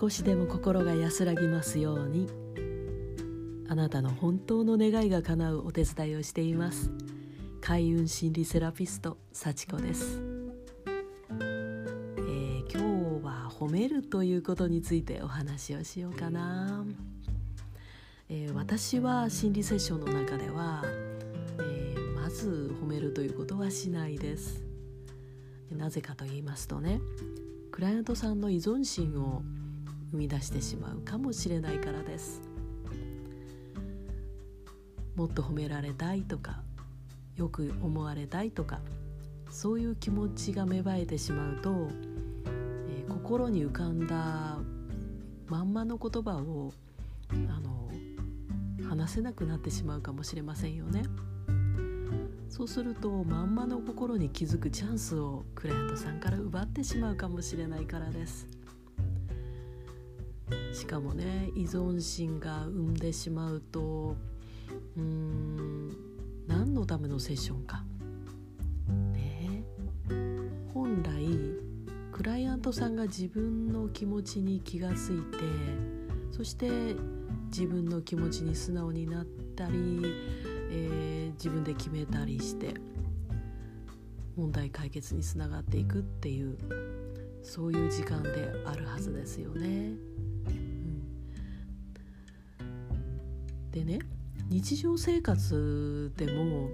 少しでも心が安らぎますように。あなたの本当の願いが叶うお手伝いをしています。開運心理セラピスト幸子です、えー、今日は褒めるということについてお話をしようかな、えー、私は心理セッションの中では、えー、まず褒めるということはしないです。なぜかと言いますとねクライアントさんの依存心を生み出してしまうかもしれないからですもっと褒められたいとかよく思われたいとかそういう気持ちが芽生えてしまうと、えー、心に浮かんだまんまの言葉をあの話せなくなってしまうかもしれませんよね。そうするとまんまの心に気づくチャンスをクライアントさんから奪ってしまうかもしれないからですしかもね依存心が生んでしまうとうん何のためのセッションかね本来クライアントさんが自分の気持ちに気がついてそして自分の気持ちに素直になったりえー、自分で決めたりして問題解決につながっていくっていうそういう時間であるはずですよね。でね日常生活でも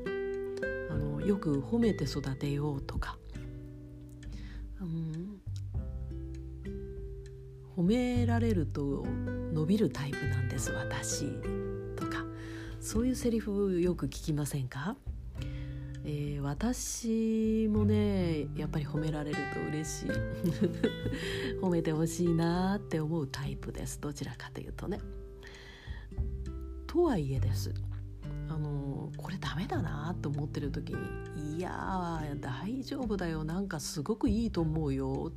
あのよく褒めて育てようとか、うん、褒められると伸びるタイプなんです私とか。そういうセリフよく聞きませんか、えー、私もねやっぱり褒められると嬉しい。褒めてほしいなって思うタイプです。どちらかというとね。とはいえです。あのこれダメだなと思ってる時に「いや大丈夫だよ。なんかすごくいいと思うよ」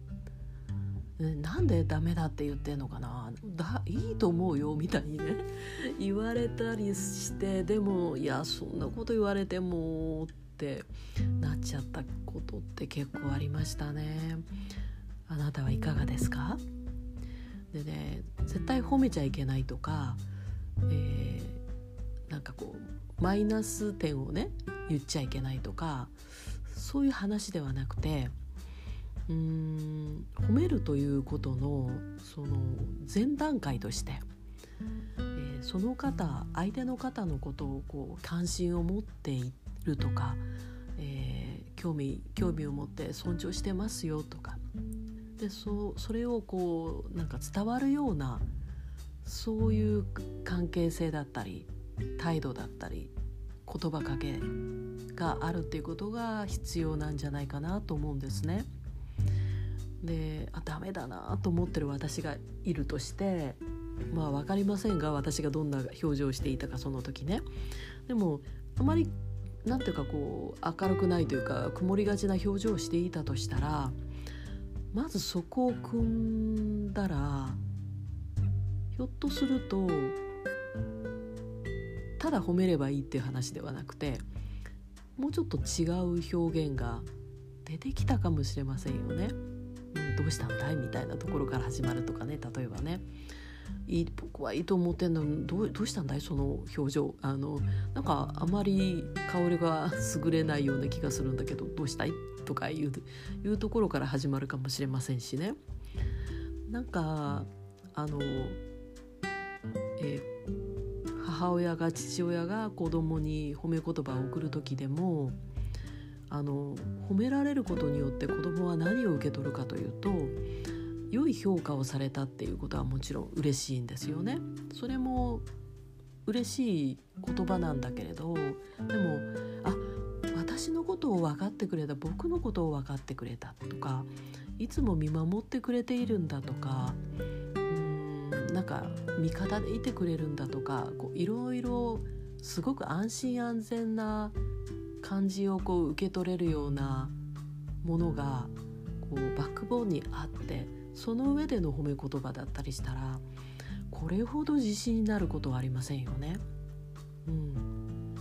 なんでダメだって言ってんのかな。だいいと思うよみたいにね。言われたりしてでもいやそんなこと言われてもってなっちゃったことって結構ありましたね。あなたはいかがですか？でね絶対褒めちゃいけないとか、え、かこうマイナス点をね言っちゃいけないとかそういう話ではなくてうーん褒めるということのその前段階として、えー、その方相手の方のことをこう関心を持っているとか、えー、興味興味を持って尊重してますよとかでそそれをこうなんか伝わるようなそういう関係性だったり態度だったり言葉かけがあるっていうことが必要なんじゃないかなと思うんですね。であダメだなと思ってる私がいるとしてまあ分かりませんが私がどんな表情をしていたかその時ねでもあまりなんていうかこう明るくないというか曇りがちな表情をしていたとしたらまずそこを組んだらひょっとするとただ褒めればいいっていう話ではなくてもうちょっと違う表現が出てきたかもしれませんよね。どうしたんだいみたいなところから始まるとかね例えばね。いい僕はいいと思ってんのどうどうしたんだい？その表情。あのなんかあまり香りが優れないような気がするんだけどどうしたい？とかいういうところから始まるかもしれませんしね。なんかあの、えー、母親が父親が子供に褒め言葉を送る時でもあの褒められることによって子供は何を受け取るかというと良い評価をされたっていうことはもちろん嬉しいんですよね。それも嬉しい言葉なんだけれどでもあ私のことを分かってくれた僕のことを分かってくれたとかいつも見守ってくれているんだとかなんか味方でいてくれるんだとかいろいろすごく安心安全な感じをこう受け取れるようなものがこうバックボーンにあってその上での褒め言葉だったりしたらこれほど自信になることはありませんよね。うん、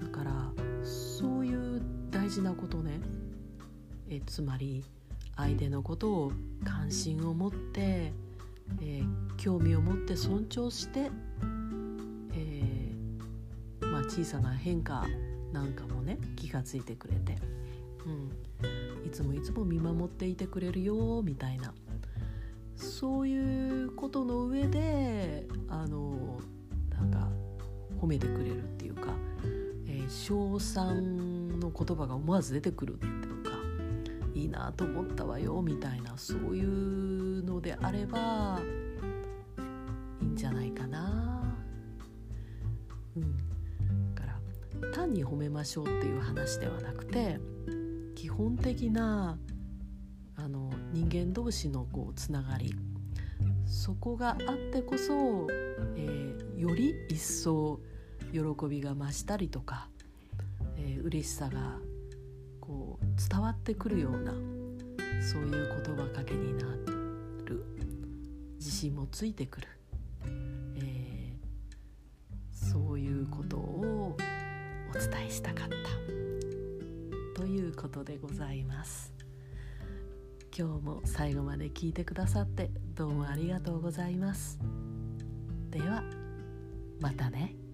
だからそういう大事なことねえつまり相手のことを関心を持ってえー、興味を持って尊重して、えー、まあ、小さな変化なんかもね気が付いてくれて、うん、いつもいつも見守っていてくれるよみたいな。そういうことの上であのなんか褒めてくれるっていうか、えー、称賛の言葉が思わず出てくるっていうかいいなと思ったわよみたいなそういうのであればいいんじゃないかな。うん、だから単に褒めましょうっていう話ではなくて基本的なあの人間同士のこうつながりそこがあってこそ、えー、より一層喜びが増したりとか、えー、嬉しさがこう伝わってくるようなそういう言葉かけになる自信もついてくる、えー、そういうことをお伝えしたかったということでございます。今日も最後まで聞いてくださってどうもありがとうございます。ではまたね。